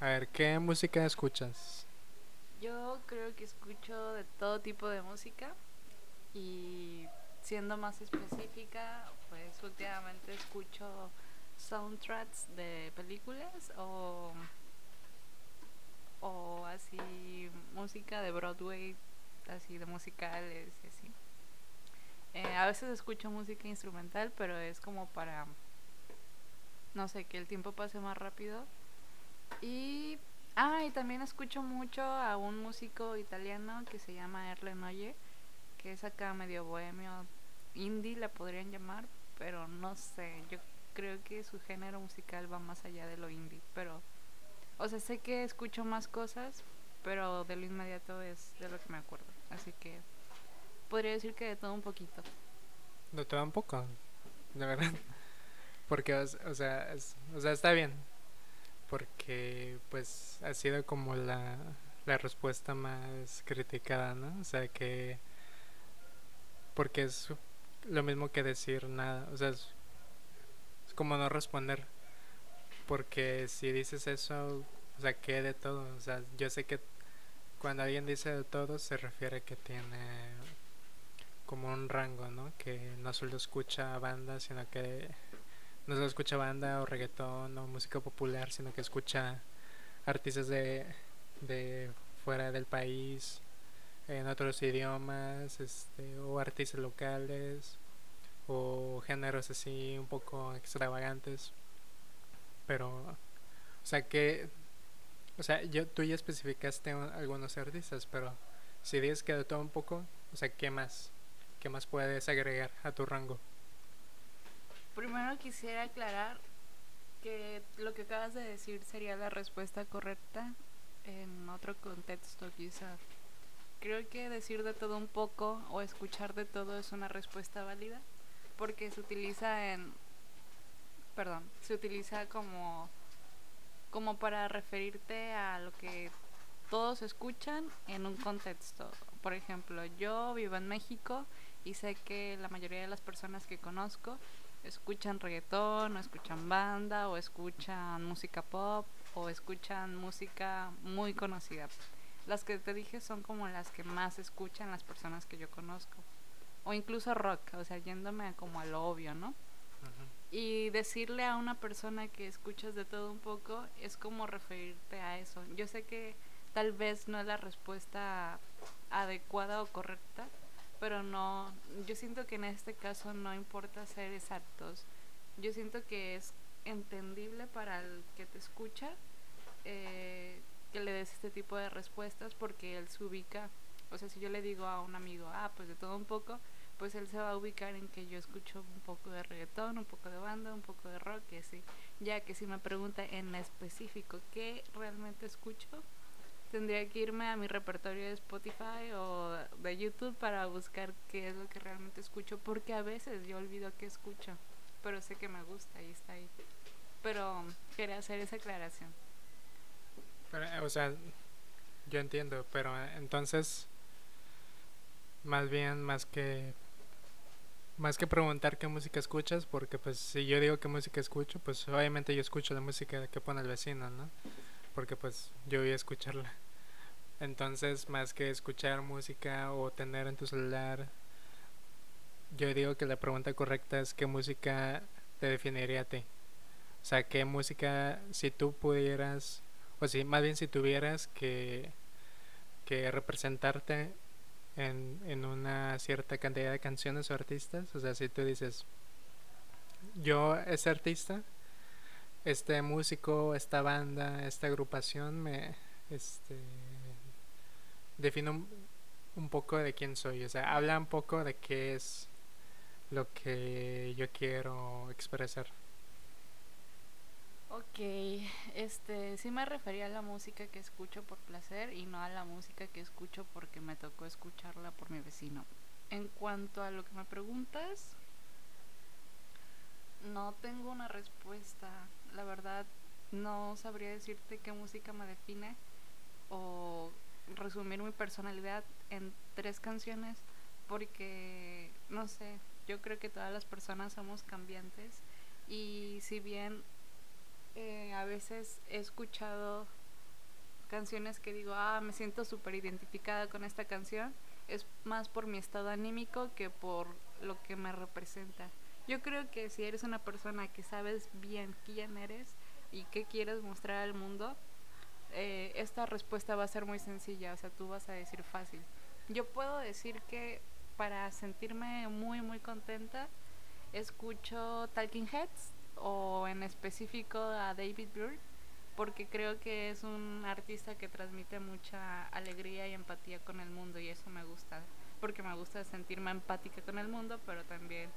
A ver, ¿qué música escuchas? Yo creo que escucho de todo tipo de música y siendo más específica, pues últimamente escucho soundtracks de películas o, o así música de Broadway, así de musicales y así. Eh, a veces escucho música instrumental, pero es como para, no sé, que el tiempo pase más rápido. Y, ah, y también escucho mucho a un músico italiano que se llama Erle Noye, que es acá medio bohemio, indie la podrían llamar, pero no sé, yo creo que su género musical va más allá de lo indie, pero, o sea, sé que escucho más cosas, pero de lo inmediato es de lo que me acuerdo, así que podría decir que de todo un poquito. De todo un poco, de verdad. Porque, o sea, o sea, está bien. Porque, pues, ha sido como la, la respuesta más criticada, ¿no? O sea, que. Porque es lo mismo que decir nada. O sea, es, como no responder. Porque si dices eso, o sea, ¿qué de todo? O sea, yo sé que cuando alguien dice de todo se refiere que tiene como un rango, ¿no? Que no solo escucha banda, sino que no solo escucha banda o reggaetón o música popular, sino que escucha artistas de, de fuera del país, en otros idiomas, este, o artistas locales, o géneros así un poco extravagantes. Pero, o sea que, o sea, yo, tú ya especificaste algunos artistas, pero si dices que de todo un poco, o sea, ¿qué más? ¿Qué más puedes agregar a tu rango? Primero quisiera aclarar que lo que acabas de decir sería la respuesta correcta en otro contexto quizá. Creo que decir de todo un poco o escuchar de todo es una respuesta válida porque se utiliza en perdón, se utiliza como como para referirte a lo que todos escuchan en un contexto. Por ejemplo, yo vivo en México y sé que la mayoría de las personas que conozco escuchan reggaetón, o escuchan banda, o escuchan música pop, o escuchan música muy conocida. Las que te dije son como las que más escuchan las personas que yo conozco. O incluso rock, o sea, yéndome como a lo obvio, ¿no? Y decirle a una persona que escuchas de todo un poco es como referirte a eso. Yo sé que tal vez no es la respuesta adecuada o correcta, pero no, yo siento que en este caso no importa ser exactos. Yo siento que es entendible para el que te escucha eh, que le des este tipo de respuestas porque él se ubica, o sea, si yo le digo a un amigo, ah, pues de todo un poco, pues él se va a ubicar en que yo escucho un poco de reggaetón, un poco de banda, un poco de rock y así. Ya que si me pregunta en específico qué realmente escucho, tendría que irme a mi repertorio de Spotify o de YouTube para buscar qué es lo que realmente escucho, porque a veces yo olvido qué escucho, pero sé que me gusta y está ahí. Pero quería hacer esa aclaración. o sea, yo entiendo, pero eh, entonces, más bien, más que más que preguntar qué música escuchas, porque pues si yo digo qué música escucho, pues obviamente yo escucho la música que pone el vecino, ¿no? Porque pues yo voy a escucharla. Entonces, más que escuchar música o tener en tu celular, yo digo que la pregunta correcta es qué música te definiría a ti. O sea, qué música, si tú pudieras, o si más bien si tuvieras que, que representarte en, en una cierta cantidad de canciones o artistas, o sea, si tú dices, yo ese artista, este músico, esta banda, esta agrupación me este define un, poco de quién soy, o sea, habla un poco de qué es lo que yo quiero expresar. Ok, este, sí me refería a la música que escucho por placer y no a la música que escucho porque me tocó escucharla por mi vecino. En cuanto a lo que me preguntas, no tengo una respuesta. La verdad, no sabría decirte qué música me define o resumir mi personalidad en tres canciones porque, no sé, yo creo que todas las personas somos cambiantes y si bien eh, a veces he escuchado canciones que digo, ah, me siento súper identificada con esta canción, es más por mi estado anímico que por lo que me representa. Yo creo que si eres una persona que sabes bien quién eres y qué quieres mostrar al mundo, eh, esta respuesta va a ser muy sencilla, o sea, tú vas a decir fácil. Yo puedo decir que para sentirme muy, muy contenta, escucho Talking Heads o en específico a David Byrne porque creo que es un artista que transmite mucha alegría y empatía con el mundo y eso me gusta, porque me gusta sentirme empática con el mundo, pero también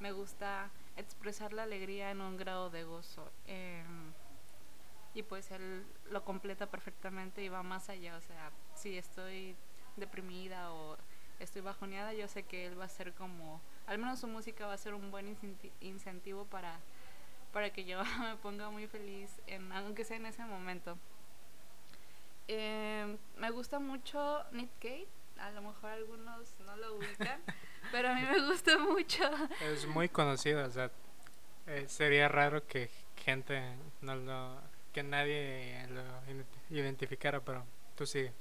me gusta expresar la alegría en un grado de gozo. Em, y pues él lo completa perfectamente y va más allá, o sea, si estoy deprimida o estoy bajoneada, yo sé que él va a ser como, al menos su música va a ser un buen incentivo para para que yo me ponga muy feliz, en, aunque sea en ese momento. Eh, me gusta mucho Nick Cave, a lo mejor algunos no lo ubican, pero a mí me gusta mucho. Es muy conocido, o sea, eh, sería raro que gente no lo, que nadie lo identificara, pero tú sigue.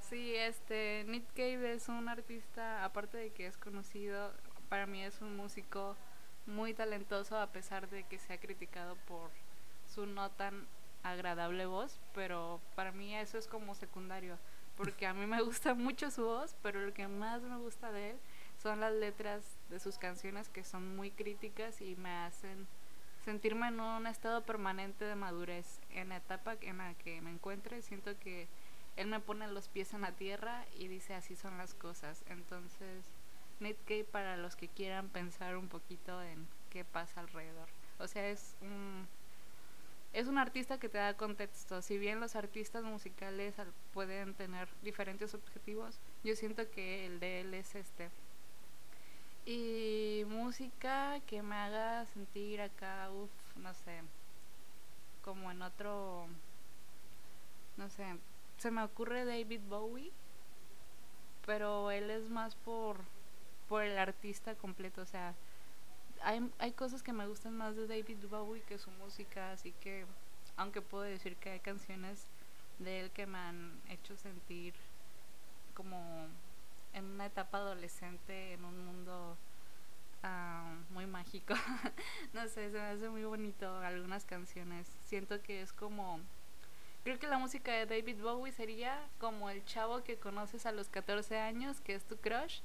Sí, este, Nick Cave es un artista, aparte de que es conocido, para mí es un músico muy talentoso a pesar de que se ha criticado por su no tan agradable voz, pero para mí eso es como secundario, porque a mí me gusta mucho su voz, pero lo que más me gusta de él son las letras de sus canciones que son muy críticas y me hacen sentirme en un estado permanente de madurez en la etapa en la que me encuentre, siento que él me pone los pies en la tierra y dice así son las cosas, entonces Netgate para los que quieran pensar un poquito en qué pasa alrededor. O sea, es un es un artista que te da contexto. Si bien los artistas musicales pueden tener diferentes objetivos, yo siento que el de él es este. Y música que me haga sentir acá, uff, no sé, como en otro, no sé, se me ocurre David Bowie, pero él es más por por el artista completo, o sea, hay, hay cosas que me gustan más de David Bowie que su música, así que aunque puedo decir que hay canciones de él que me han hecho sentir como en una etapa adolescente en un mundo ah, muy mágico. no sé, se me hace muy bonito algunas canciones. Siento que es como... Creo que la música de David Bowie sería como el chavo que conoces a los 14 años, que es tu crush,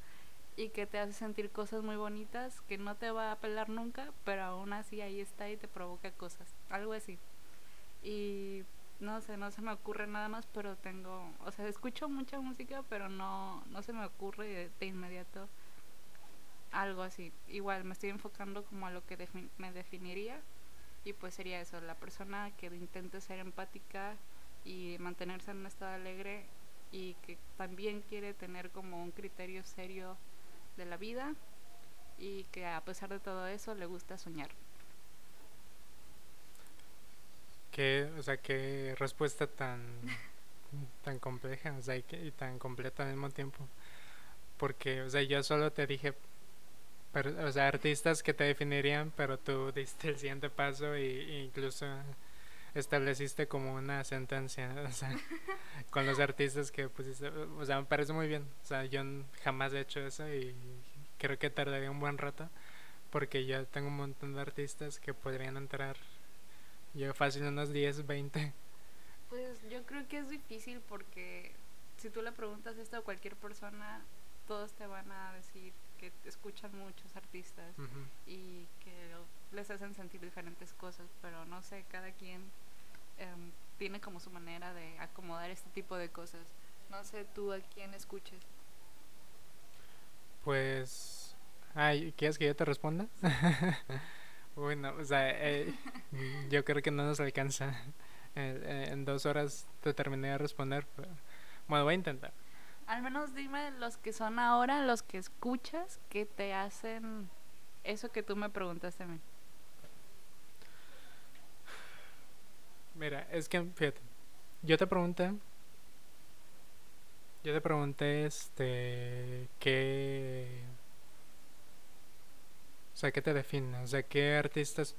y que te hace sentir cosas muy bonitas que no te va a apelar nunca, pero aún así ahí está y te provoca cosas, algo así. Y no sé, no se me ocurre nada más, pero tengo, o sea, escucho mucha música, pero no, no se me ocurre de, inmediato algo así. Igual me estoy enfocando como a lo que me definiría y pues sería eso, la persona que intente ser empática y mantenerse en un estado alegre y que también quiere tener como un criterio serio de la vida y que a pesar de todo eso le gusta soñar. Qué, o sea, qué respuesta tan tan compleja, o sea, y, tan completa al mismo tiempo. Porque, o sea, yo solo te dije, o sea, artistas que te definirían, pero tú diste el siguiente paso e incluso estableciste como una sentencia, o sea, con los artistas que pusiste, o sea, me parece muy bien, o sea, yo jamás he hecho eso y creo que tardaría un buen rato, porque yo tengo un montón de artistas que podrían entrar, yo fácil unos 10, 20. Pues yo creo que es difícil porque si tú le preguntas esto a cualquier persona, todos te van a decir que escuchan muchos artistas y que les hacen sentir diferentes cosas, pero no sé, cada quien Em, tiene como su manera de acomodar este tipo de cosas. No sé tú a quién escuches. Pues, ay, ¿quieres que yo te responda? bueno, o sea, eh, yo creo que no nos alcanza. Eh, en dos horas te terminé de responder. bueno, voy a intentar. Al menos dime los que son ahora, los que escuchas, que te hacen eso que tú me preguntaste a mí. Mira, es que, fíjate, yo te pregunté, yo te pregunté, este, qué, o sea, qué te define, o sea, qué artistas,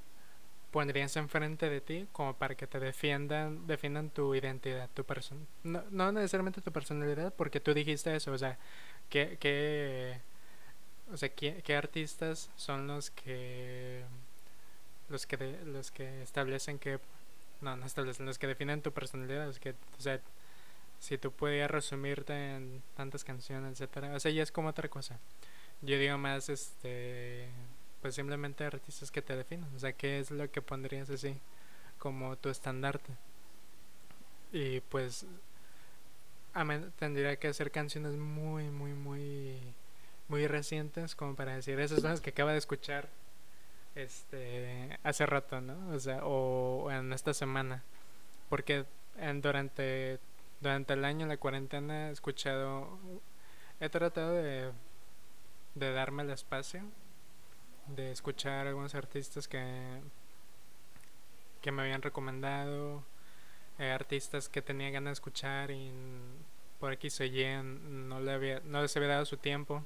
pondrías enfrente de ti como para que te defiendan, defiendan tu identidad, tu persona. No, no necesariamente tu personalidad, porque tú dijiste eso, o sea, que, que o sea, ¿qué, ¿qué, artistas son los que los que los que establecen que no, no establecen, los que definen tu personalidad, los que, o sea, si tú pudieras resumirte en tantas canciones, etcétera, o sea, ya es como otra cosa. Yo digo más este pues simplemente artistas que te definan, o sea, qué es lo que pondrías así como tu estandarte. Y pues tendría que hacer canciones muy muy muy muy recientes como para decir esas son las que acaba de escuchar este hace rato, ¿no? O sea, o, en esta semana. Porque en, durante durante el año la cuarentena he escuchado he tratado de de darme el espacio de escuchar algunos artistas que que me habían recomendado eh, artistas que tenía ganas de escuchar y por aquí se no le había no les había dado su tiempo.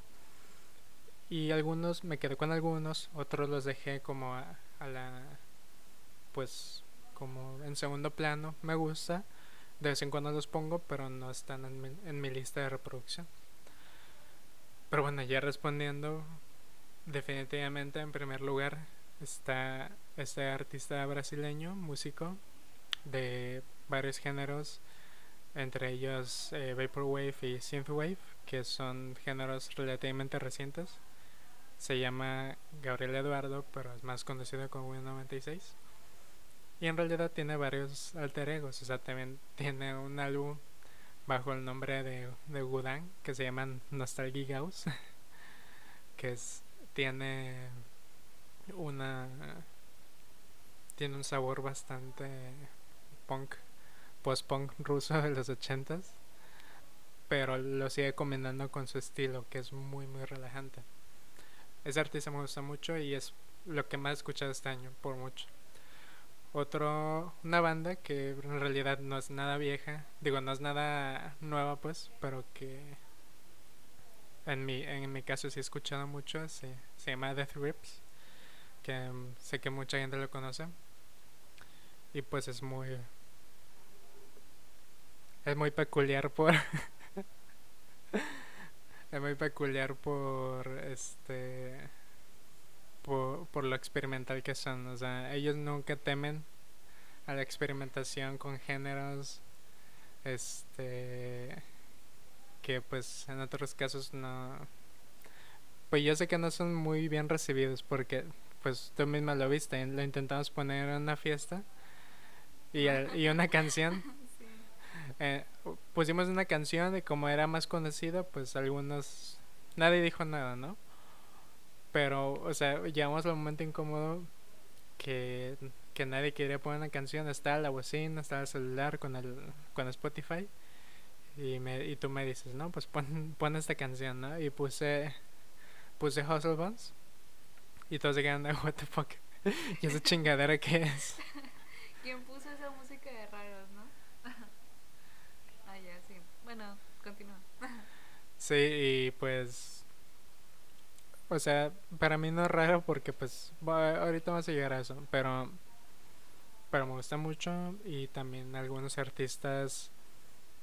Y algunos me quedé con algunos otros los dejé como a, la pues como en segundo plano me gusta. De vez en cuando los pongo pero no están en mi, en mi lista de reproducción. Pero bueno ya respondiendo definitivamente en primer lugar está este artista brasileño músico de varios géneros entre ellos eh, vaporwave y synthwave que son géneros relativamente recientes se llama Gabriel Eduardo, pero es más conocido como Win 96. Y en realidad tiene varios alter egos, o sea, también tiene un álbum bajo el nombre de, de que se llama Nostalgia Gauss, que es, tiene una tiene un sabor bastante punk, post-punk ruso de los ochentas, pero lo sigue combinando con su estilo, que es muy muy relajante. Ese artista me gusta mucho y es lo que más he escuchado este año, por mucho. Otro, una banda que en realidad no es nada vieja, digo, no es nada nueva pues, pero que en mi, en mi caso sí he escuchado mucho, se, se llama Death Grips, que sé que mucha gente lo conoce. Y pues es muy... Es muy peculiar por... es muy peculiar por este por, por, lo experimental que son o sea ellos nunca temen a la experimentación con géneros este que pues en otros casos no pues yo sé que no son muy bien recibidos porque pues tú misma lo viste lo intentamos poner en una fiesta y, y una canción eh, pusimos una canción y como era más conocida, pues algunos... Nadie dijo nada, ¿no? Pero, o sea, llegamos al momento incómodo que, que nadie quería poner una canción. Está la bocina, está el celular con el con Spotify. Y, me, y tú me dices, no, pues pon, pon esta canción, ¿no? Y puse, puse Hustle Buns. Y todos se quedan, what the fuck. ¿Y esa chingadera qué es? ¿Quién puso esa música de raros, no? Bueno, continúa. sí, y pues... O sea, para mí no es raro porque pues ahorita vamos a llegar a eso, pero pero me gusta mucho y también algunos artistas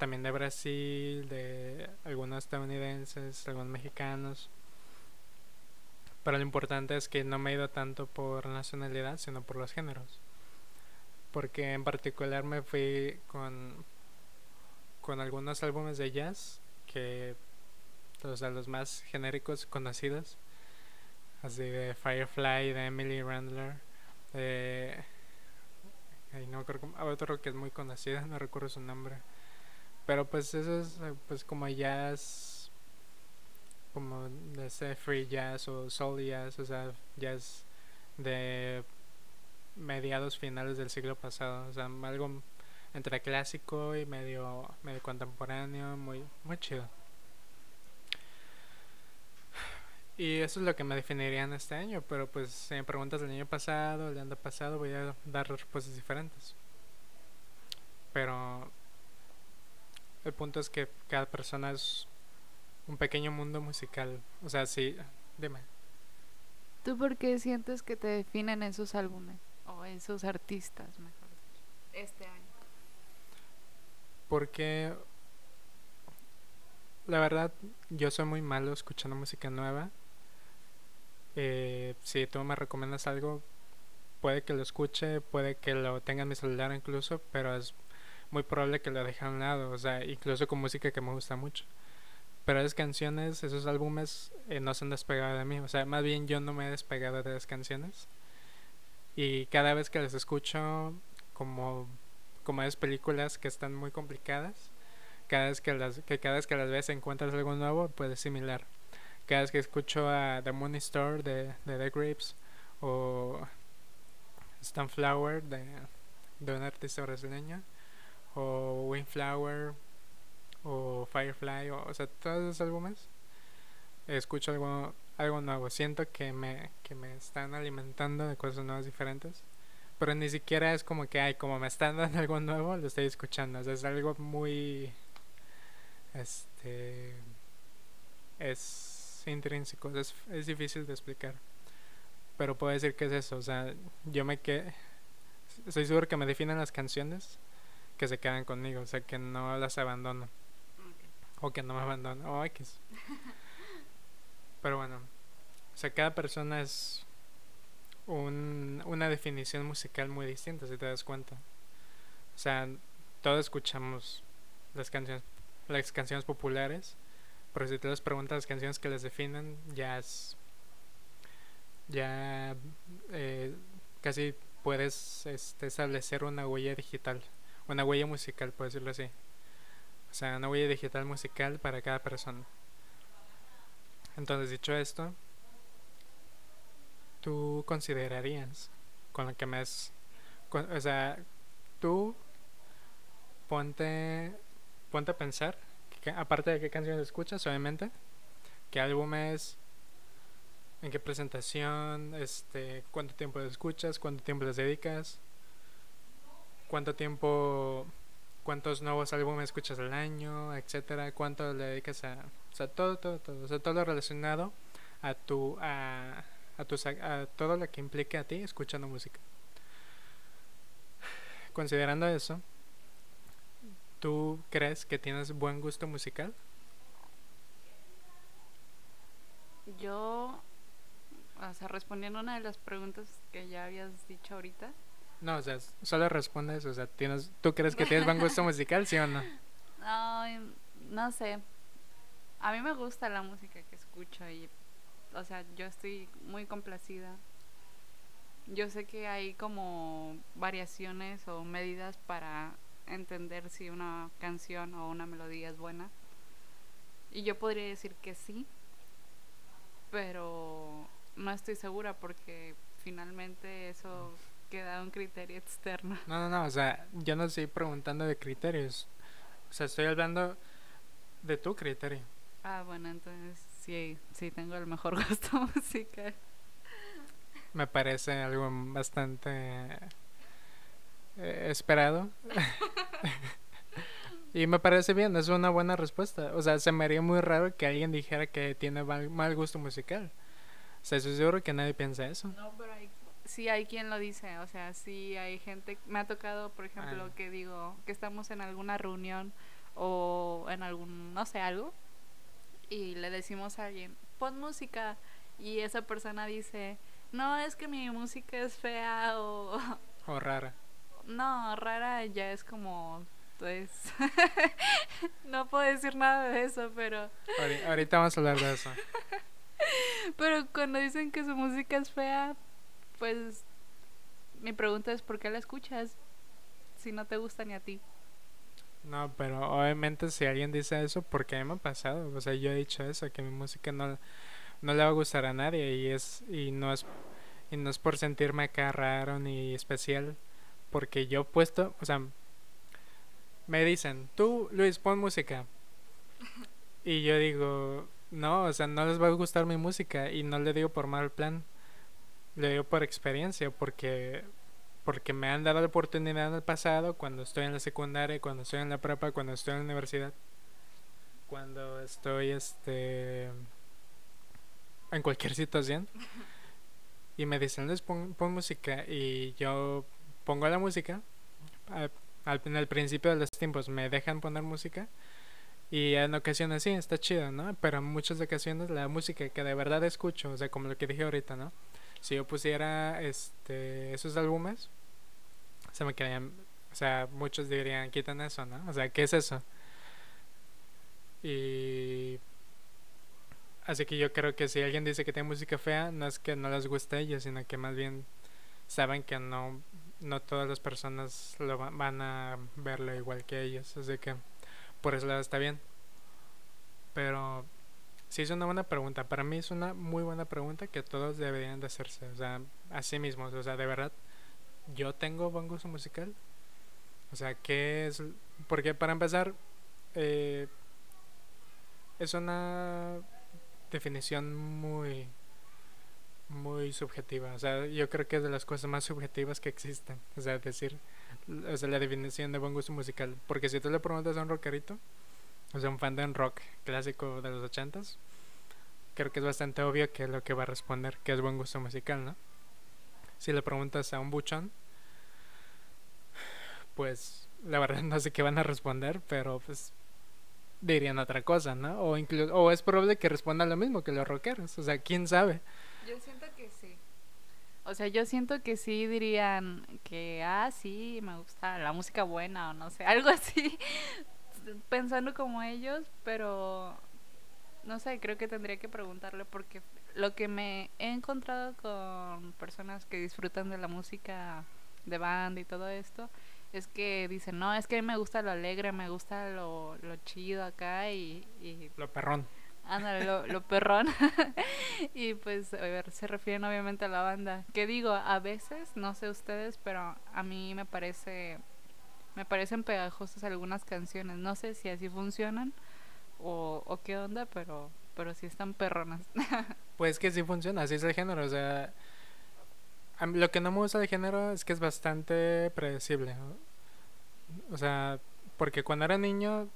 también de Brasil, de algunos estadounidenses, algunos mexicanos. Pero lo importante es que no me he ido tanto por nacionalidad, sino por los géneros. Porque en particular me fui con con algunos álbumes de jazz que o sea, los más genéricos conocidos así de Firefly de Emily Randler de no creo otro que es muy conocido no recuerdo su nombre pero pues eso es pues como jazz como de ese free jazz o soul jazz o sea jazz de mediados finales del siglo pasado o sea algo entre clásico y medio, medio contemporáneo, muy, muy chido. Y eso es lo que me definiría en este año, pero pues si me preguntas del año pasado, el año pasado, voy a dar respuestas diferentes. Pero el punto es que cada persona es un pequeño mundo musical. O sea, sí, dime. ¿Tú por qué sientes que te definen esos álbumes? O esos artistas, mejor dicho, este año. Porque la verdad, yo soy muy malo escuchando música nueva. Eh, si tú me recomiendas algo, puede que lo escuche, puede que lo tenga en mi celular incluso, pero es muy probable que lo deje a un lado, o sea, incluso con música que me gusta mucho. Pero esas canciones, esos álbumes eh, no se han despegado de mí, o sea, más bien yo no me he despegado de esas canciones. Y cada vez que las escucho, como, como esas películas que están muy complicadas, cada vez que las, que cada vez que las ves encuentras algo nuevo, pues es similar. Cada vez que escucho a The Moon Store de, de The Grapes o Sunflower de, de un artista brasileño o Windflower o Firefly o, o sea todos esos álbumes escucho algo algo nuevo. Siento que me que me están alimentando de cosas nuevas diferentes pero ni siquiera es como que ay como me están dando algo nuevo lo estoy escuchando o sea, es algo muy este es intrínseco es, es difícil de explicar pero puedo decir que es eso. O sea yo me que estoy seguro que me definen las canciones que se quedan conmigo o sea que no las abandono. O que no me abandono. O X. Pero bueno o sea cada persona es un, una definición musical muy distinta si te das cuenta. O sea todos escuchamos las canciones las canciones populares, pero si te les preguntas las canciones que les definen, ya es. Ya eh, casi puedes este, establecer una huella digital, una huella musical, por decirlo así. O sea, una huella digital musical para cada persona. Entonces, dicho esto, ¿tú considerarías con lo que me has... o sea, tú ponte ponte a pensar, que, aparte de qué canciones escuchas, obviamente, qué álbumes, en qué presentación, este, cuánto tiempo escuchas, cuánto tiempo les dedicas, cuánto tiempo, cuántos nuevos álbumes escuchas al año, etcétera, cuánto le dedicas a, o sea, todo, todo, todo, o sea, todo lo relacionado a tu, a, a, tu, a todo lo que implique a ti escuchando música. Considerando eso, ¿Tú crees que tienes buen gusto musical? Yo, o sea, respondiendo una de las preguntas que ya habías dicho ahorita. No, o sea, solo respondes, o sea, tienes, ¿tú crees que tienes buen gusto musical, sí o no? No, no sé. A mí me gusta la música que escucho y, o sea, yo estoy muy complacida. Yo sé que hay como variaciones o medidas para entender si una canción o una melodía es buena. Y yo podría decir que sí, pero no estoy segura porque finalmente eso queda un criterio externo. No, no, no, o sea, yo no estoy preguntando de criterios. O sea, estoy hablando de tu criterio. Ah, bueno, entonces sí, sí tengo el mejor gusto musical. Me parece algo bastante eh, esperado. y me parece bien, es una buena respuesta. O sea, se me haría muy raro que alguien dijera que tiene mal, gusto musical. O sea, estoy seguro que nadie piensa eso. No, pero hay, sí hay quien lo dice. O sea, sí hay gente. Me ha tocado, por ejemplo, ah. que digo que estamos en alguna reunión o en algún, no sé, algo. Y le decimos a alguien, pon música. Y esa persona dice, no, es que mi música es fea o... O rara. No, rara ya es como pues no puedo decir nada de eso, pero ahorita vamos a hablar de eso. pero cuando dicen que su música es fea, pues mi pregunta es ¿por qué la escuchas si no te gusta ni a ti? No, pero obviamente si alguien dice eso, porque a mí me ha pasado, o sea, yo he dicho eso, que mi música no, no le va a gustar a nadie y es y no es y no es por sentirme acá raro ni especial, porque yo he puesto, o sea, me dicen, tú Luis, pon música. Y yo digo, no, o sea, no les va a gustar mi música y no le digo por mal plan, le digo por experiencia, porque porque me han dado la oportunidad en el pasado, cuando estoy en la secundaria, cuando estoy en la prepa, cuando estoy en la universidad, cuando estoy este en cualquier situación. y me dicen, les pon, pon música y yo pongo la música. Al, al- en el principio de los tiempos me dejan poner música y en ocasiones sí, está chido, ¿no? Pero en muchas ocasiones la música que de verdad escucho, o sea, como lo que dije ahorita, ¿no? Si yo pusiera este esos álbumes, se me quedarían, o sea, muchos dirían, quitan eso, ¿no? O sea, ¿qué es eso? Y así que yo creo que si alguien dice que tiene música fea, no es que no les guste a ellos, sino que más bien saben que no no todas las personas lo va- van a verlo igual que ellos, así que por eso está bien. Pero sí es una buena pregunta, para mí es una muy buena pregunta que todos deberían de hacerse, o sea, a sí mismos, o sea, de verdad, yo tengo buen gusto musical, o sea, ¿qué es? Porque para empezar, eh, es una definición muy muy subjetiva. O sea, yo creo que es de las cosas más subjetivas que existen. O sea, decir, o sea, la definición de buen gusto musical. Porque si tú le preguntas a un rockerito, o sea, un fan de un rock clásico de los ochentas, creo que es bastante obvio que es lo que va a responder, que es buen gusto musical, ¿no? Si le preguntas a un buchón, pues la verdad no sé qué van a responder, pero pues dirían otra cosa, ¿no? O incluso, o es probable que respondan lo mismo que los rockeros, o sea, quién sabe. Yo siento que sí. O sea, yo siento que sí dirían que, ah, sí, me gusta la música buena o no sé, algo así, pensando como ellos, pero no sé, creo que tendría que preguntarle porque lo que me he encontrado con personas que disfrutan de la música de banda y todo esto es que dicen, no, es que a mí me gusta lo alegre, me gusta lo, lo chido acá y, y Lo perrón. Ándale, lo, lo perrón. y pues, a ver, se refieren obviamente a la banda. Que digo, a veces, no sé ustedes, pero a mí me parece, me parecen pegajosas algunas canciones. No sé si así funcionan o, qué onda, pero, pero sí están perronas. Pues que sí funciona, así es el género, o sea, lo que no me gusta del género es que es bastante predecible, o sea, porque cuando era niño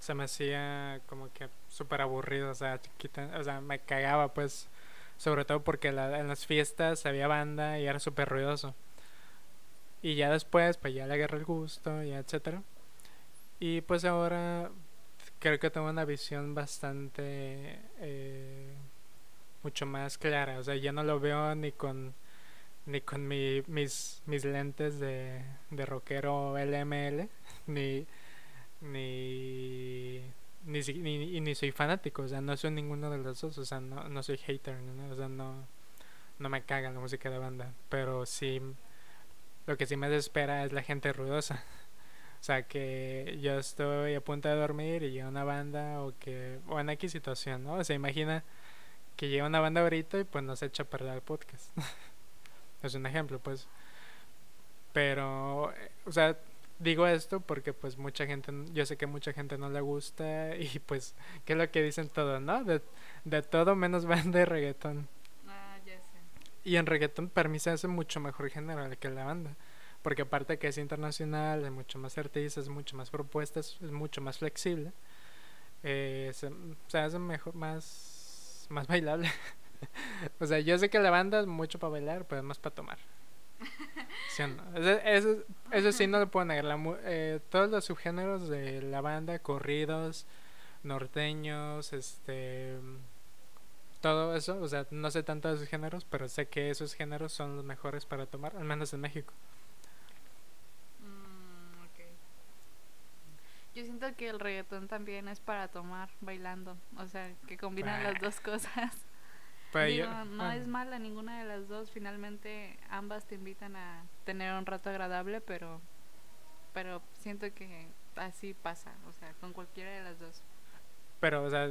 se me hacía como que súper aburrido, o sea, chiquita, o sea, me cagaba pues, sobre todo porque en las fiestas había banda y era súper ruidoso. Y ya después, pues ya le agarré el gusto y etcétera. Y pues ahora creo que tengo una visión bastante eh, mucho más clara o sea ya no lo veo ni con ni con mi- mis mis lentes de, de rockero LML ni ni ni, ni, ni soy fanático o sea no soy ninguno de los dos o sea no, no soy hater ¿no? o sea no no me caga la música de banda pero sí lo que sí me desespera es la gente ruidosa o sea, que yo estoy a punto de dormir y llega una banda o que... O en X situación, ¿no? O sea, imagina que llega una banda ahorita y pues nos echa a perder el podcast. es un ejemplo, pues. Pero, o sea, digo esto porque pues mucha gente, yo sé que mucha gente no le gusta y pues, ¿qué es lo que dicen todos, no? De, de todo menos banda y reggaetón. Y en reggaetón para mí se hace mucho mejor género que la banda. Porque aparte que es internacional, hay mucho más artistas, mucho más propuestas, es mucho más flexible. eh, se, se hace mejor, más, más bailable. o sea, yo sé que la banda es mucho para bailar, pero es más para tomar. Eso, eso, sí no lo puedo negar. Eh, todos los subgéneros de la banda, corridos, norteños, este todo eso, o sea, no sé tanto de esos géneros, pero sé que esos géneros son los mejores para tomar, al menos en México. Mm, ok. Yo siento que el reggaetón también es para tomar bailando, o sea, que combinan las dos cosas. Pero Digo, yo- no ah, es mala ninguna de las dos, finalmente ambas te invitan a tener un rato agradable, pero pero siento que así pasa, o sea, con cualquiera de las dos. Pero, o sea,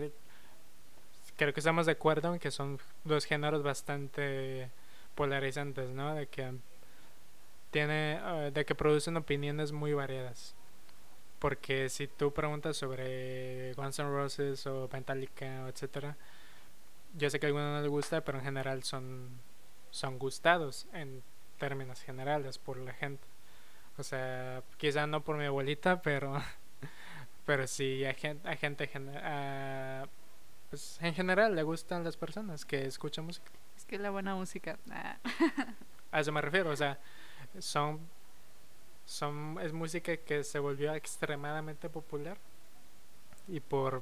creo que estamos de acuerdo en que son dos géneros bastante polarizantes, ¿no? De que tiene, eh, de que producen opiniones muy variadas. Porque si tú preguntas sobre Guns N' Roses o Metallica, etcétera, yo sé que a algunos no les gusta, pero en general son, son gustados en términos generales por la gente. O sea, quizá no por mi abuelita, pero pero sí a gente, a gente a- pues, en general le gustan las personas que escuchan música. Es que la buena música. ah. A eso me refiero, o sea, son, son, es música que se volvió extremadamente popular y por,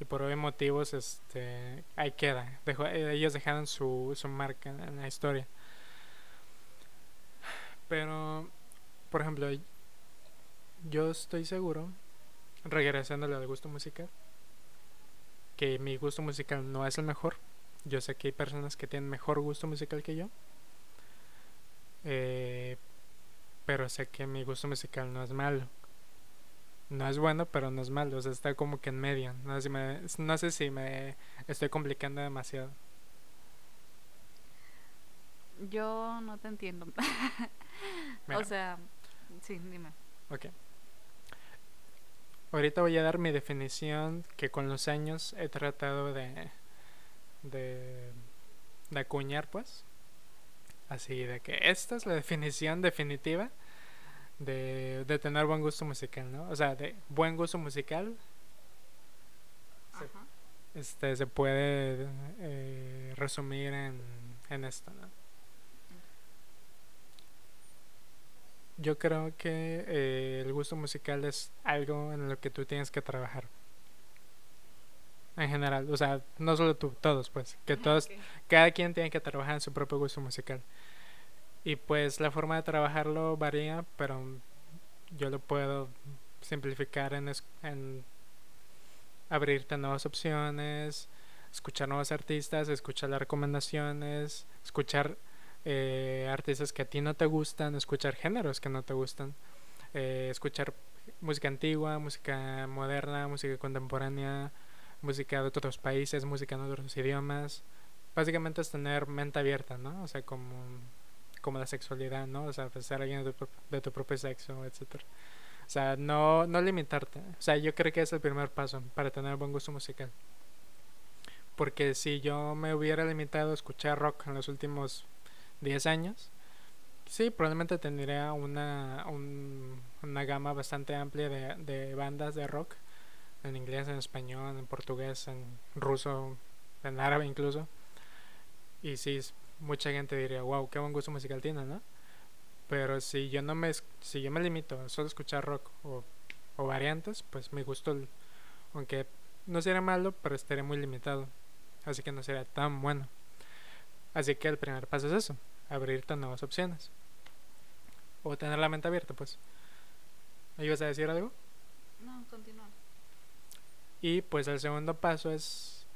y por obvios motivos, este, ahí queda. Dejó- ellos dejaron su, su marca en la historia. Pero, por ejemplo, yo estoy seguro, regresándole al gusto musical, que mi gusto musical no es el mejor. Yo sé que hay personas que tienen mejor gusto musical que yo. Eh, pero sé que mi gusto musical no es malo. No es bueno, pero no es malo. O sea, está como que en medio. No sé si me, no sé si me estoy complicando demasiado. Yo no te entiendo. O sea, sí, dime. ok. Ahorita voy a dar mi definición que con los años he tratado de, de, de acuñar, pues. Así de que esta es la definición definitiva de, de tener buen gusto musical, ¿no? O sea, de buen gusto musical este, se puede eh, resumir en, en esto, ¿no? Yo creo que eh, el gusto musical es algo en lo que tú tienes que trabajar. En general, o sea, no solo tú, todos, pues, que todos, Ok. cada quien tiene que trabajar en su propio gusto musical. Y pues la forma de trabajarlo varía, pero yo lo puedo simplificar en, es- en abrirte nuevas opciones, escuchar nuevos artistas, escuchar las recomendaciones, escuchar eh, artistas que a ti no te gustan, escuchar géneros que no te gustan, eh, escuchar música antigua, música moderna, música contemporánea, música de otros países, música en otros idiomas. Básicamente es tener mente abierta, ¿no? O sea, como, como la sexualidad, ¿no? O sea, ser alguien de tu, de tu propio sexo, etcétera. O sea, no, no limitarte. O sea, yo creo que es el primer paso para tener buen gusto musical. Porque si yo me hubiera limitado a escuchar rock en los últimos 10 años, sí, probablemente tendría una, un- una gama bastante amplia de, de bandas de rock, en inglés, en español, en portugués, en ruso, en árabe incluso. Y sí, mucha gente diría, wow, qué buen gusto musical tiene, ¿no? Pero si yo no me, si yo me limito a solo escuchar rock o, o variantes, pues mi gusto, aunque no sería malo, pero estaría muy limitado. Así que no sería tan bueno. Así que el primer paso es eso, abrirte nuevas opciones. O tener la mente abierta, pues. ¿Me ibas a decir algo? No, continúa. Y pues el segundo paso es.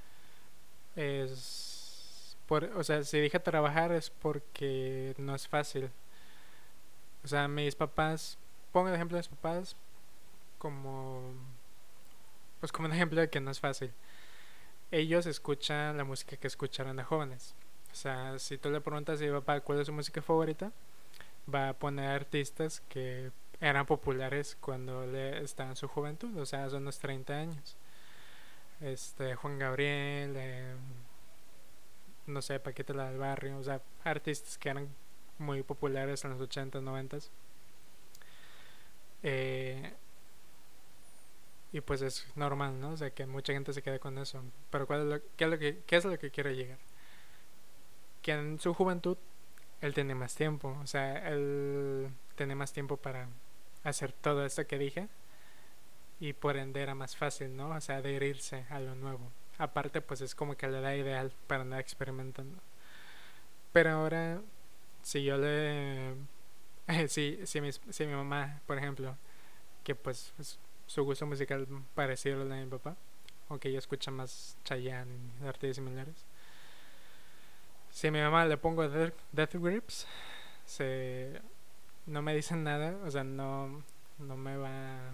Es. Por, o sea, si dije trabajar es porque no es fácil. O sea, mis papás. Pongo el ejemplo de mis papás como. Pues como un ejemplo de que no es fácil. Ellos escuchan la música que escucharon de jóvenes. O sea, si tú le preguntas mi papá cuál es su música favorita, va a poner artistas que eran populares cuando le estaba en su juventud, o sea, hace unos 30 años. Este, Juan Gabriel, eh, no sé, Paquita la del Barrio, o sea, artistas que eran muy populares en los 80s, 90s. Eh, y pues es normal, ¿no? O sea, que mucha gente se quede con eso. Pero ¿cuál es lo, qué, es lo que, ¿qué es lo que quiere llegar? Que en su juventud él tiene más tiempo, o sea, él tiene más tiempo para hacer todo esto que dije y por ende era más fácil, ¿no? O sea, adherirse a lo nuevo. Aparte, pues es como que la edad ideal para andar experimentando. Pero ahora, si yo le... si, si, mi, si mi mamá, por ejemplo, que pues es su gusto musical parecido al de mi papá, aunque ella escucha más Chayanne y artistas similares. Si a mi mamá le pongo Death, Death Grips, se, no me dicen nada, o sea, no, no me va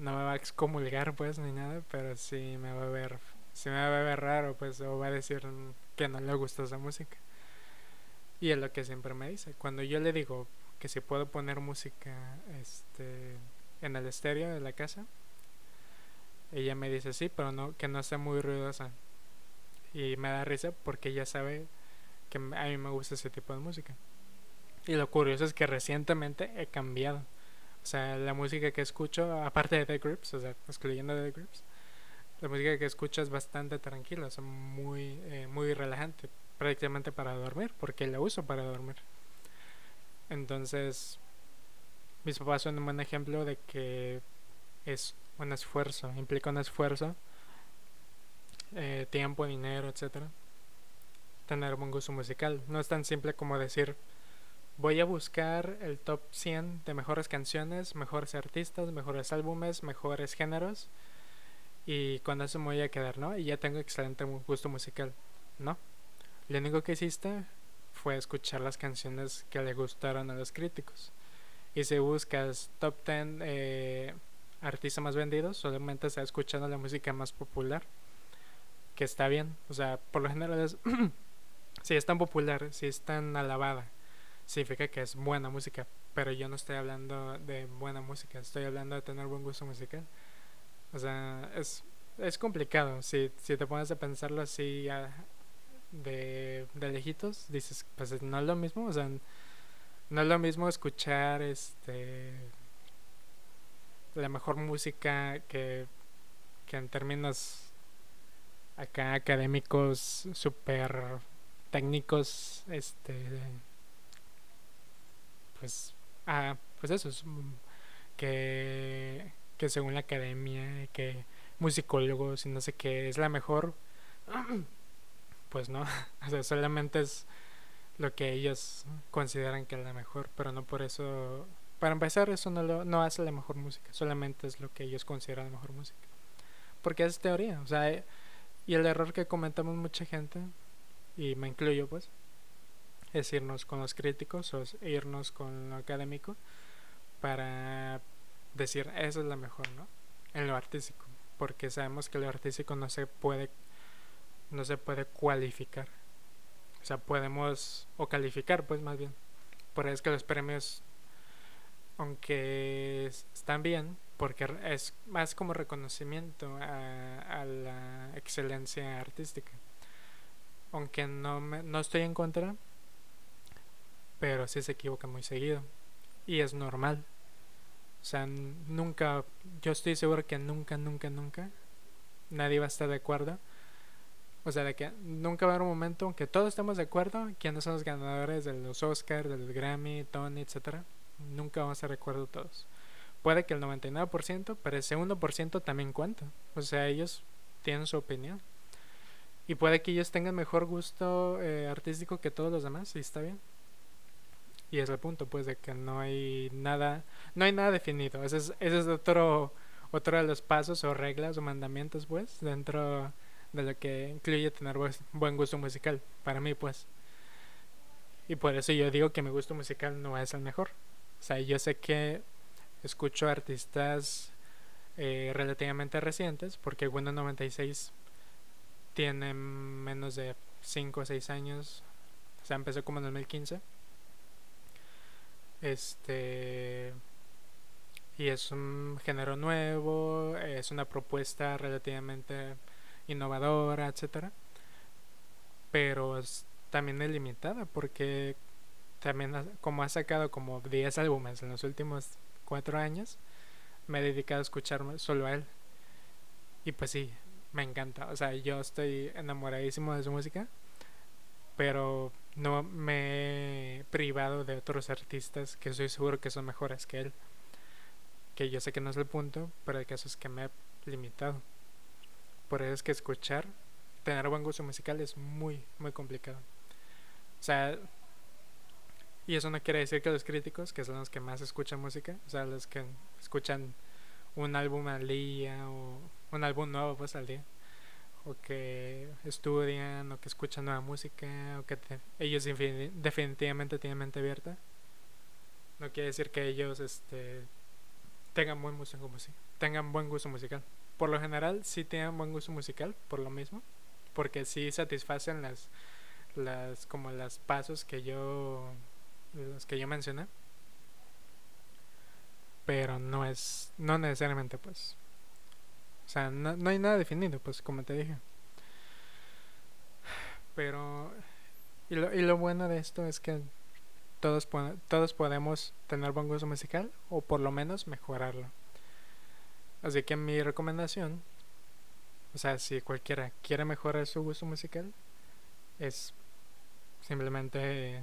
no me va a excomulgar pues ni nada, pero sí me va a ver, sí me va a ver raro pues o va a decir que no le gusta esa música. Y es lo que siempre me dice. Cuando yo le digo que si puedo poner música este en el estéreo de la casa, ella me dice sí, pero no que no sea muy ruidosa. Y me da risa porque ella sabe que a mí me gusta ese tipo de música. Y lo curioso es que recientemente he cambiado. O sea, la música que escucho, aparte de The Grips, o sea, excluyendo The Grips, la música que escucho es bastante tranquila, o sea, muy, eh, muy relajante, prácticamente para dormir, porque la uso para dormir. Entonces, mis papás son un buen ejemplo de que es un esfuerzo, implica un esfuerzo, eh, tiempo, dinero, etcétera, tener buen gusto musical. No es tan simple como decir, voy a buscar el top 100 de mejores canciones, mejores artistas, mejores álbumes, mejores géneros, y con eso me voy a quedar, ¿no? Y ya tengo excelente gusto musical, ¿no? Lo único que hiciste fue escuchar las canciones que le gustaron a los críticos. Y si buscas top 10 eh, artistas más vendidos, solamente está escuchando la música más popular. Que está bien. O sea, por lo general es... si es tan popular, si es tan alabada, significa que es buena música. Pero yo no estoy hablando de buena música, estoy hablando de tener buen gusto musical. O sea, es, es complicado. Si, si te pones a pensarlo así de, de lejitos, dices, pues no es lo mismo. O sea, no es lo mismo escuchar este la mejor música que, que en términos acá académicos super técnicos este pues ah pues eso es que que según la academia que musicólogos y no sé qué es la mejor pues no o sea solamente es lo que ellos consideran que es la mejor, pero no por eso. Para empezar, eso no, lo, no hace la mejor música, solamente es lo que ellos consideran la mejor música. Porque es teoría, o sea, y el error que comentamos mucha gente, y me incluyo pues, es irnos con los críticos o irnos con lo académico para decir eso es la mejor, ¿no? En lo artístico, porque sabemos que lo artístico no se puede no se puede cualificar o sea, podemos, o calificar pues más bien. Por eso es que los premios, aunque están bien, porque es más como reconocimiento a, la excelencia artística. Aunque no, me, no estoy en contra, pero sí se equivoca muy seguido. Y es normal. O sea, nunca, yo estoy seguro que nunca, nunca, nunca nadie va a estar de acuerdo o sea, de que nunca va a haber un momento en que todos estemos de acuerdo quiénes son los ganadores de los Oscars, de los Grammy, Tony, etcétera. Nunca vamos a recuerdo todos. Puede que el 99%, pero ese 1% también cuenta. O sea, ellos tienen su opinión. Y puede que ellos tengan mejor gusto eh, artístico que todos los demás, y está bien. Y es el punto, pues, de que no hay nada, no hay nada definido. Ese es, es otro, otro de los pasos o reglas o mandamientos, pues, dentro de lo que incluye tener buen gusto musical, para mí pues. Y por eso yo digo que mi gusto musical no es el mejor. O sea, yo sé que escucho artistas eh, relativamente recientes, porque Windows 96 tiene menos de 5 o 6 años. O sea, empezó como en 2015. Este. Y es un género nuevo, es una propuesta relativamente innovadora, etcétera, pero también es limitada porque también como ha sacado como 10 álbumes en los últimos 4 años, me he dedicado a escuchar solo a él. Y pues sí, me encanta. O sea, yo estoy enamoradísimo de su música, pero no me he privado de otros artistas que estoy seguro que son mejores que él. Que yo sé que no es el punto, pero el caso es que me he limitado. Por eso es que escuchar, tener buen gusto musical es muy, muy complicado. O sea, y eso no quiere decir que los críticos, que son los que más escuchan música, o sea, los que escuchan un álbum al día o un álbum nuevo pues al día, o que estudian, o que escuchan nueva música, o que ellos definitivamente tienen mente abierta, no quiere decir que ellos este, tengan buen gusto tengan buen gusto musical. Por lo general sí tienen buen gusto musical, por lo mismo, porque sí satisfacen las, las como las pasos que yo, los que yo mencioné, pero no es, no necesariamente pues, o sea, no, no hay nada definido, pues como te dije, pero y lo, y lo bueno de esto es que todos, todos podemos tener buen gusto musical o por lo menos mejorarlo. Así que mi recomendación o sea, si cualquiera quiere mejorar su gusto musical, es simplemente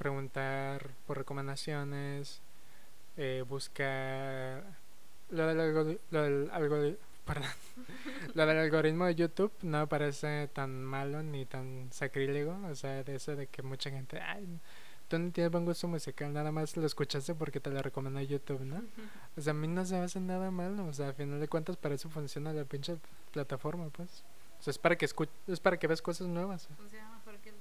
preguntar por recomendaciones, eh, buscar lo del, lo del perdón, lo del algoritmo de YouTube no me parece tan malo ni tan sacrílego, o sea, de eso de que mucha gente, ay, tú no tienes buen gusto musical, nada más lo escuchaste porque te lo recomendó YouTube, ¿no? O sea, a mí no se me hace nada malo, o sea, a final de cuentas para eso funciona la pinche plataforma, pues. O sea, es para que es para que veas cosas nuevas. Funciona mejor que el.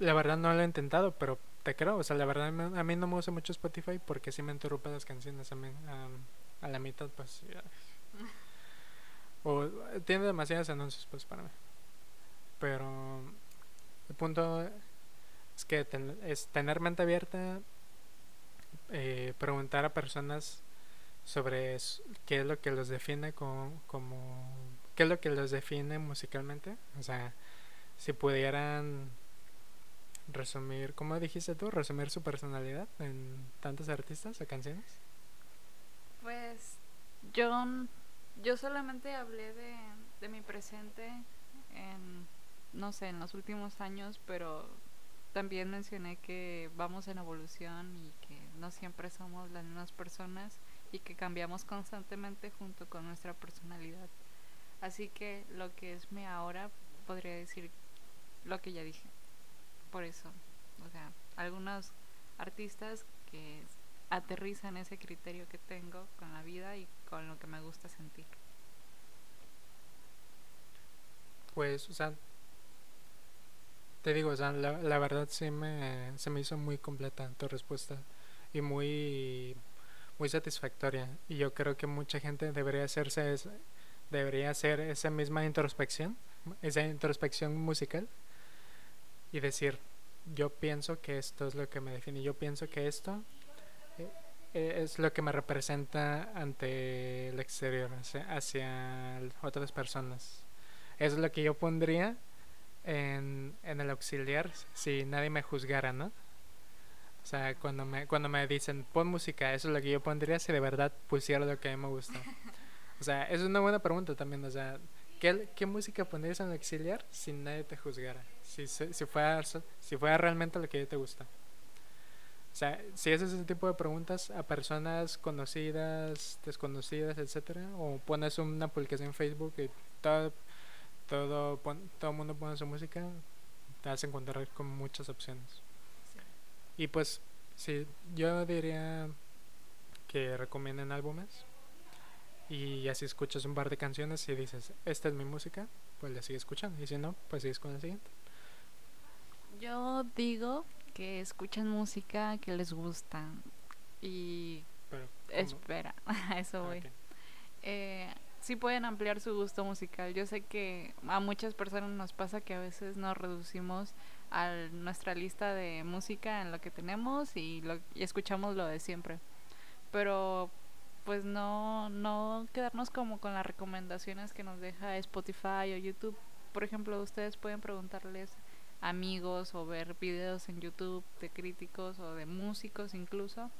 La verdad no lo he intentado, pero te creo, o sea, la verdad a mí no me gusta mucho Spotify porque sí me interrumpe las canciones a, mí, a, la mitad, pues. O tiene demasiados anuncios, pues, para mí. Pero el punto es que es tener mente abierta, eh, preguntar a personas sobre qué es lo que los define como, como, qué es lo que los define musicalmente. O sea, si pudieran resumir, ¿cómo dijiste tú? Resumir su personalidad en tantos artistas o canciones. Pues yo, yo solamente hablé de, de mi presente en, no sé, en los últimos años, pero también mencioné que vamos en evolución y que no siempre somos las mismas personas y que cambiamos constantemente junto con nuestra personalidad. Así que lo que es mi ahora podría decir lo que ya dije. Por eso, o sea, algunos artistas que aterrizan ese criterio que tengo con la vida y con lo que me gusta sentir. Pues, o sea, te digo, o sea, la, la verdad sí me, se me hizo muy completa tu respuesta y muy, muy satisfactoria. Y yo creo que mucha gente debería hacerse debería hacer esa misma introspección, esa introspección musical y decir, yo pienso que esto es lo que me define, yo pienso que esto eh, es lo que me representa ante el exterior, hacia, hacia otras personas. Es lo que yo pondría en, en el auxiliar si nadie me juzgara, ¿no? O sea, cuando me, cuando me dicen pon música, eso es lo que yo pondría si de verdad pusiera lo que a mí me gusta. O sea, es una buena pregunta también. O sea, ¿qué, qué música pondrías en el auxiliar si nadie te juzgara? Si, si, fuera, si fuera realmente lo que a ti te gusta. O sea, si haces ese tipo de preguntas a personas conocidas, desconocidas, etcétera, o pones una publicación en Facebook y todo todo todo mundo pone su música, te vas a encontrar con muchas opciones. Y pues, sí, yo diría que recomienden álbumes y así escuchas un par de canciones y dices, esta es mi música, pues la sigues escuchando. Y si no, pues sigues con la siguiente. Yo digo que escuchen música que les gusta y espera, a eso ah, voy. Eh, sí pueden ampliar su gusto musical. Yo sé que a muchas personas nos pasa que a veces nos reducimos a nuestra lista de música en lo que tenemos y, lo, y escuchamos lo de siempre. Pero pues no, no quedarnos como con las recomendaciones que nos deja Spotify o YouTube. Por ejemplo, ustedes pueden preguntarles amigos o ver videos en YouTube de críticos o de músicos incluso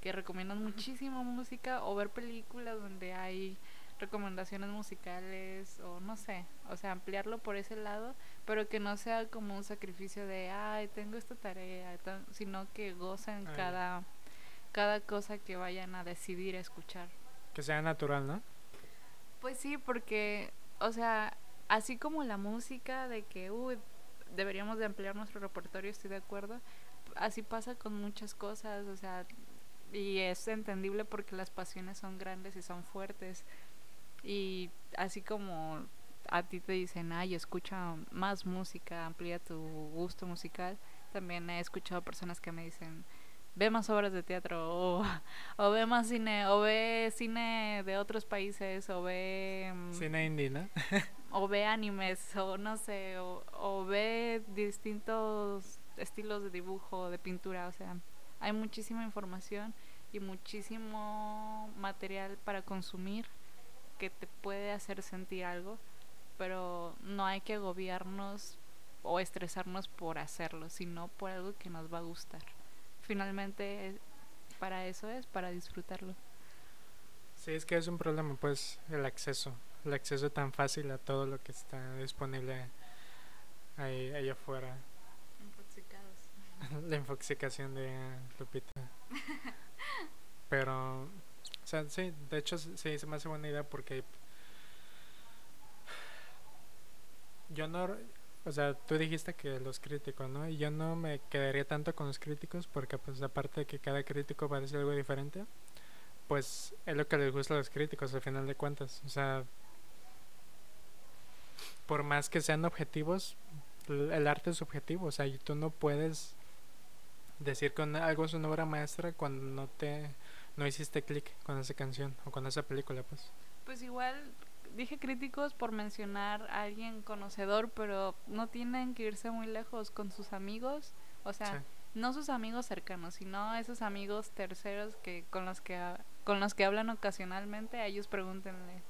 que recomiendan muchísimo música o ver películas donde hay recomendaciones musicales o no sé, o sea, ampliarlo por ese lado, pero que no sea como un sacrificio de, ay, tengo esta tarea, sino que gocen cada, cada cosa que vayan a decidir escuchar. Que sea natural, ¿no? Pues sí, porque, o sea, así como la música de que, uy, deberíamos de ampliar nuestro repertorio, estoy de acuerdo, así pasa con muchas cosas, o sea, y es entendible porque las pasiones son grandes y son fuertes. Y así como a ti te dicen, ay, escucha más música, amplía tu gusto musical, también he escuchado personas que me dicen, ve más obras de teatro, o, ve más cine, o ve cine de otros países, o ve... Mm, cine indie, ¿no? o ve animes, o no sé, o, ve distintos estilos de dibujo, de pintura, o sea, hay muchísima información y muchísimo material para consumir que te puede hacer sentir algo, pero no hay que agobiarnos o estresarnos por hacerlo, sino por algo que nos va a gustar. Finalmente, para eso es, para disfrutarlo. Sí, es que es un problema, pues, el acceso. El acceso tan fácil a todo lo que está disponible ahí, allá afuera. Infoxicados. La infoxicación de Lupita. Pero, o sea, sí, de hecho, sí, se me hace buena idea porque yo no, o sea, tú dijiste que los críticos, ¿no? Y yo no me quedaría tanto con los críticos porque, pues, aparte de que cada crítico decir algo diferente, pues es lo que les gusta a los críticos al final de cuentas. O sea, por más que sean objetivos, el arte es subjetivo. O sea, y tú no puedes decir que algo es una obra maestra cuando no te no hiciste clic con esa canción o con esa película, pues. Pues igual dije críticos por mencionar a alguien conocedor, pero no tienen que irse muy lejos con sus amigos, o sea, Sí. no sus amigos cercanos, sino esos amigos terceros que con los que con los que hablan ocasionalmente, a ellos pregúntenle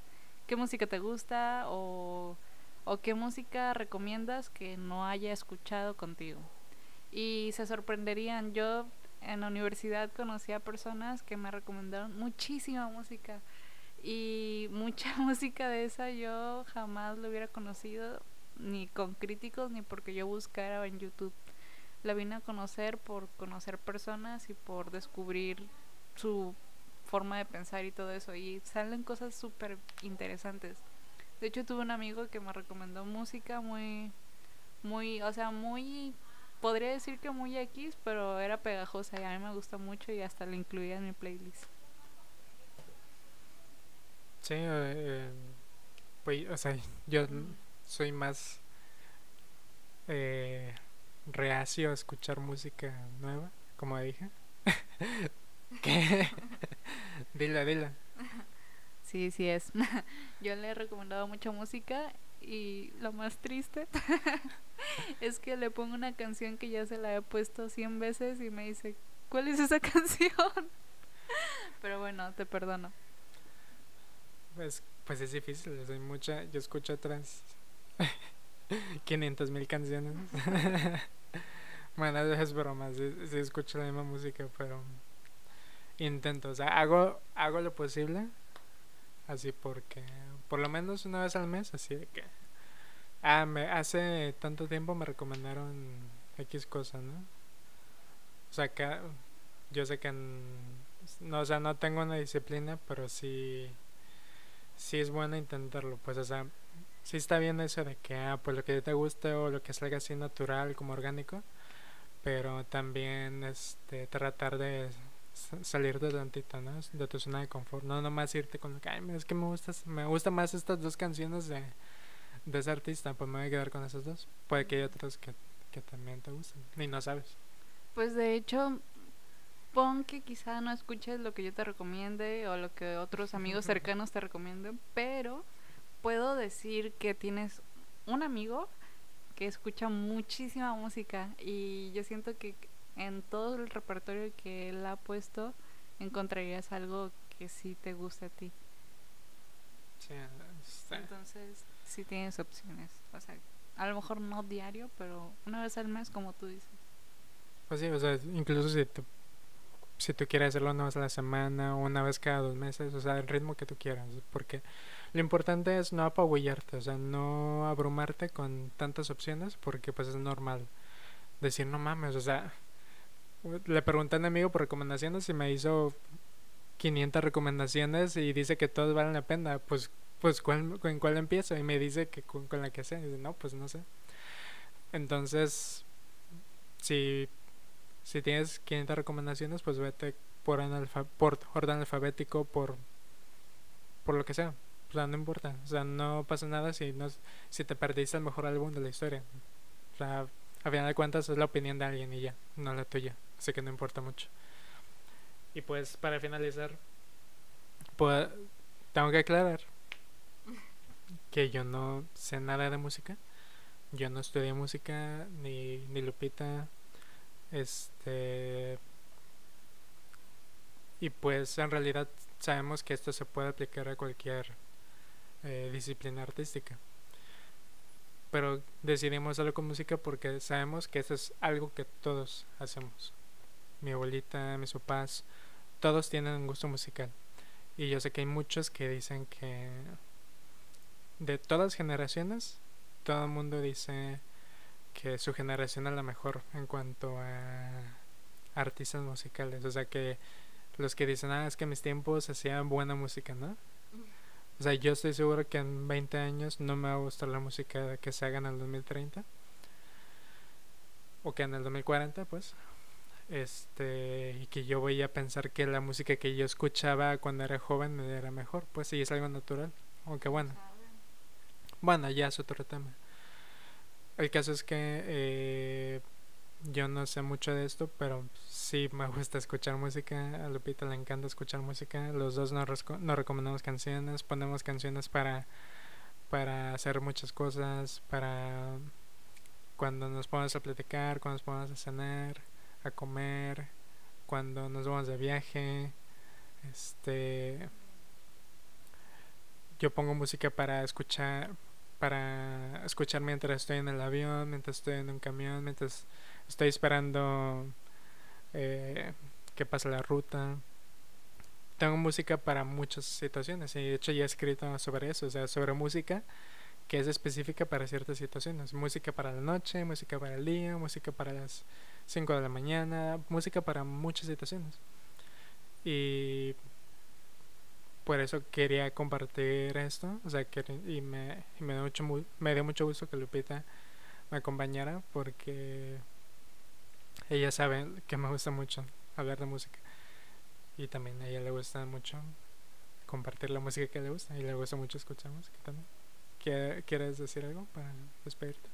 qué música te gusta o o qué música recomiendas que no haya escuchado contigo. Y se sorprenderían, yo en la universidad conocí a personas que me recomendaron muchísima música y mucha música de esa yo jamás lo hubiera conocido ni con críticos ni porque yo buscara en YouTube. La vine a conocer por conocer personas y por descubrir su forma de pensar y todo eso y salen cosas súper interesantes. De hecho tuve un amigo que me recomendó música muy muy, o sea, muy podría decir que muy X, pero era pegajosa y a mí me gustó mucho y hasta la incluía en mi playlist. Sí, eh, pues, o sea, yo soy más eh, reacio a escuchar música nueva, como dije. ¿Qué? dila, dila. Sí, sí es. Yo le he recomendado mucha música y lo más triste es que le pongo una canción que ya se la he puesto 100 veces y me dice, ¿cuál es esa canción? Pero bueno, te perdono. Pues, pues es difícil, hay mucha, yo escucho otras 500 mil canciones. bueno, es broma, sí, sí escucho la misma música, pero intento, o sea, hago, hago lo posible, así porque, por lo menos una vez al mes, así de que, ah, me, hace tanto tiempo me recomendaron X cosa, ¿no? O sea, que yo sé que, no, o sea, no tengo una disciplina, pero sí sí es bueno intentarlo, pues, o sea, sí está bien eso de que, ah, pues lo que te guste o lo que salga así natural, como orgánico, pero también, este, tratar de sa- salir de tantito, ¿no? De tu zona de confort, no nomás irte con lo que, ay, es que me gusta, me gusta más estas dos canciones de, de ese artista, pues me voy a quedar con esas dos, puede que hay otras que, que también te gusten, y no sabes. Pues de hecho, pon que quizá no escuches lo que yo te recomiende o lo que otros amigos cercanos te recomienden, pero puedo decir que tienes un amigo que escucha muchísima música y yo siento que en todo el repertorio que él ha puesto encontrarías algo que sí te guste a ti. Sí, está- Entonces, sí tienes opciones. O sea, a lo mejor no diario, pero una vez al mes, como tú dices. Pues sí, o sea, incluso si tú, si tú quieres hacerlo una vez a la semana o una vez cada dos meses, o sea, el ritmo que tú quieras, porque lo importante es no apabullarte, o sea, no abrumarte con tantas opciones, porque pues es normal decir, no mames, o sea, le pregunté a un amigo por recomendaciones y me hizo 500 recomendaciones y dice que todas valen la pena, pues, pues ¿cuál, ¿con cuál empiezo? Y me dice que con, la que sé, y dice, no, pues no sé. Entonces, si si tienes 500 recomendaciones, pues vete por, por orden alfabético, por, por lo que sea. O sea, no importa. O sea, no pasa nada si, no, si te perdiste el mejor álbum de la historia. O sea, a final de cuentas es la opinión de alguien y ya, no la tuya. Así que no importa mucho. Y pues, para finalizar, pues, tengo que aclarar que yo no sé nada de música. Yo no estudié música, ni, ni Lupita, este. Y pues en realidad sabemos que esto se puede aplicar a cualquier eh, disciplina artística. Pero decidimos hacerlo con música porque sabemos que eso es algo que todos hacemos. Mi abuelita, mis papás, todos tienen un gusto musical. Y yo sé que hay muchos que dicen que de todas generaciones, todo el mundo dice que su generación es la mejor en cuanto a artistas musicales. O sea que los que dicen, ah, es que en mis tiempos hacían buena música, ¿no? O sea, yo estoy seguro que en 20 años no me va a gustar la música que se haga en el 2030. O que en el 2040, pues. Este, y que yo voy a pensar que la música que yo escuchaba cuando era joven era mejor. Pues sí, es algo natural. Aunque bueno. Bueno, ya es otro tema. El caso es que eh, yo no sé mucho de esto, pero sí me gusta escuchar música. A Lupita le encanta escuchar música. Los dos nos, recomendamos canciones, ponemos canciones para, para hacer muchas cosas, para cuando nos ponemos a platicar, cuando nos ponemos a cenar, a comer, cuando nos vamos de viaje. Este yo pongo música para escuchar para escuchar mientras estoy en el avión, mientras estoy en un camión, mientras estoy esperando eh, que pase la ruta. Tengo música para muchas situaciones y de hecho ya he escrito sobre eso, o sea, sobre música que es específica para ciertas situaciones. Música para la noche, música para el día, música para las 5 de la mañana, música para muchas situaciones. Y por eso quería compartir esto, o sea, que, y, me, me, dio mucho, me dio mucho gusto que Lupita me acompañara porque ella sabe que me gusta mucho hablar de música y también a ella le gusta mucho compartir la música que le gusta y le gusta mucho escuchar música también. ¿Quieres decir algo para despedirte?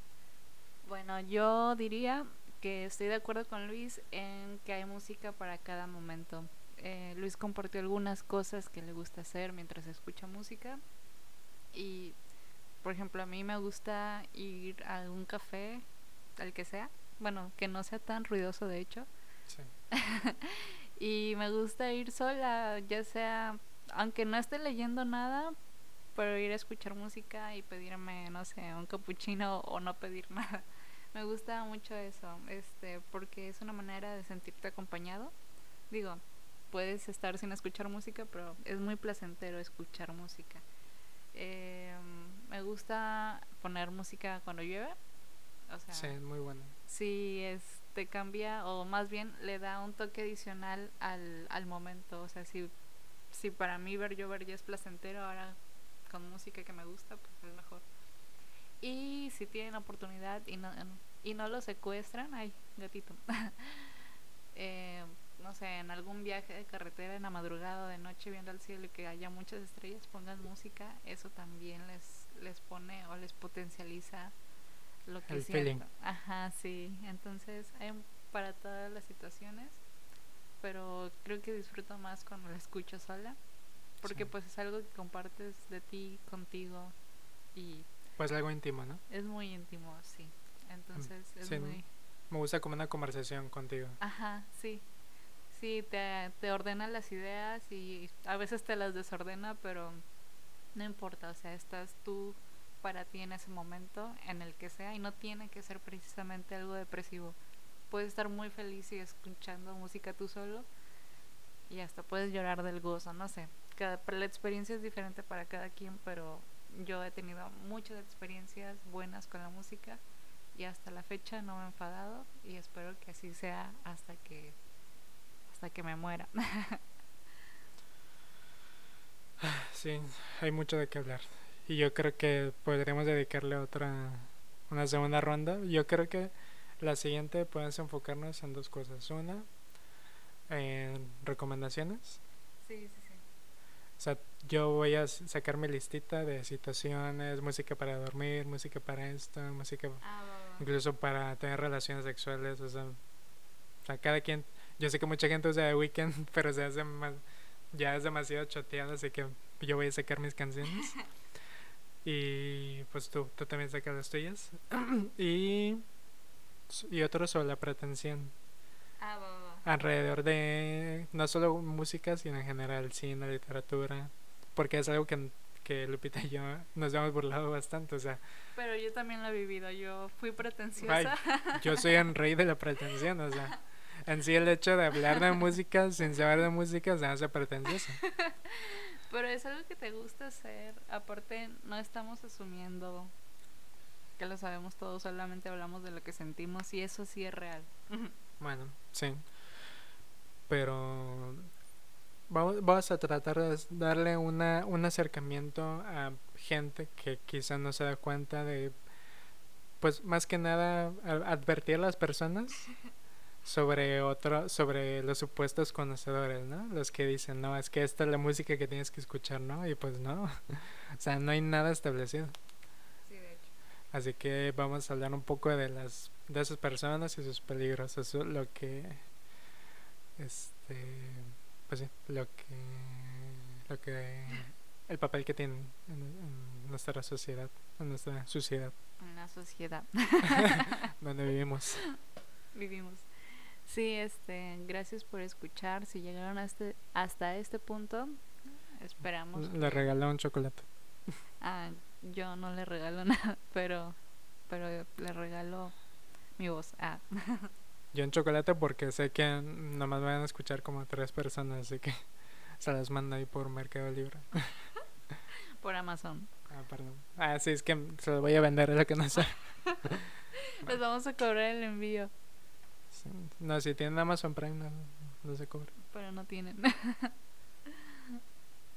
Bueno, yo diría que estoy de acuerdo con Luis en que hay música para cada momento eh, Luis compartió algunas cosas que le gusta hacer mientras escucha música. Y, por ejemplo, a mí me gusta ir a algún café, al que sea. Bueno, que no sea tan ruidoso, de hecho. y me gusta ir sola, ya sea, aunque no esté leyendo nada, pero ir a escuchar música y pedirme, no sé, un cappuccino o no pedir nada. Me gusta mucho eso, este, porque es una manera de sentirte acompañado. Digo, puedes estar sin escuchar música, pero es muy placentero escuchar música. Eh, me gusta poner música cuando llueve. O sea, sí, muy bueno. Sí, te cambia, o más bien le da un toque adicional al, al momento. O sea, si, si para mí ver llover ya es placentero, ahora con música que me gusta, pues es mejor. Y si tienen oportunidad y no, y no lo secuestran, ay, gatito. eh, no sé, en algún viaje de carretera en la madrugada o de noche viendo al cielo y que haya muchas estrellas, pongan música, eso también les, les pone o les potencializa lo que sienten. Ajá, sí. Entonces, hay para todas las situaciones, pero creo que disfruto más cuando la escucho sola, porque pues es algo que compartes de ti, contigo y... Pues algo íntimo, ¿no? Es muy íntimo, sí. Entonces, mm, es muy... Me gusta como una conversación contigo. Ajá, sí. Sí, te, te ordena las ideas y a veces te las desordena, pero no importa, o sea, estás tú para ti en ese momento, en el que sea, y no tiene que ser precisamente algo depresivo. Puedes estar muy feliz y escuchando música tú solo y hasta puedes llorar del gozo, no sé. Cada, la experiencia es diferente para cada quien, pero yo he tenido muchas experiencias buenas con la música y hasta la fecha no me he enfadado y espero que así sea hasta que hasta que me muera. sí, hay mucho de qué hablar. Y yo creo que podríamos dedicarle otra, una segunda ronda. Yo creo que la siguiente podemos enfocarnos en dos cosas. Una, en recomendaciones. Sí, sí, sí. O sea, yo voy a sacar mi listita de situaciones, música para dormir, música para esto, música ah, incluso para tener relaciones sexuales. O sea, o sea, cada quien yo sé que mucha gente usa The Weeknd, pero se hace más, ya es demasiado choteado, así que yo voy a sacar mis canciones. y pues tú, tú también sacas las tuyas. y, y otro sobre la pretensión. Ah, Alrededor de no solo música, sino en general cine, literatura. Porque es algo que, que Lupita y yo nos hemos burlado bastante, o sea. Pero yo también lo he vivido, yo fui pretenciosa. yo soy el rey de la pretensión, o sea en sí el hecho de hablar de música sin saber de música se hace pretencioso. Pero es algo que te gusta hacer. Aparte, no estamos asumiendo que lo sabemos todos, solamente hablamos de lo que sentimos y eso sí es real. Bueno, sí. Pero vamos, vamos a tratar de darle una, un acercamiento a gente que quizá no se da cuenta de, pues más que nada, advertir a las personas sobre otro, sobre los supuestos conocedores, ¿no? Los que dicen, no, es que esta es la música que tienes que escuchar, ¿no? Y pues no, o sea, no hay nada establecido. Sí, de hecho. Así que vamos a hablar un poco de las de esas personas y sus peligros, eso es lo que este pues sí, lo que lo que el papel que tienen en, en nuestra sociedad, en nuestra sociedad En la sociedad donde vivimos. vivimos. Sí, este, gracias por escuchar. Si llegaron a este, hasta este punto, esperamos. Le que- regaló un chocolate. Ah, yo no le regalo nada, pero, pero le regalo mi voz. Ah, Yo un chocolate porque sé que nomás van a escuchar como tres personas, así que se las mando ahí por Mercado Libre. por Amazon. Ah, perdón. Ah, sí, es que se lo voy a vender, es lo que no sé. Les vamos a cobrar el envío. No, si tienen Amazon Prime no, no se cobra. pero no tienen.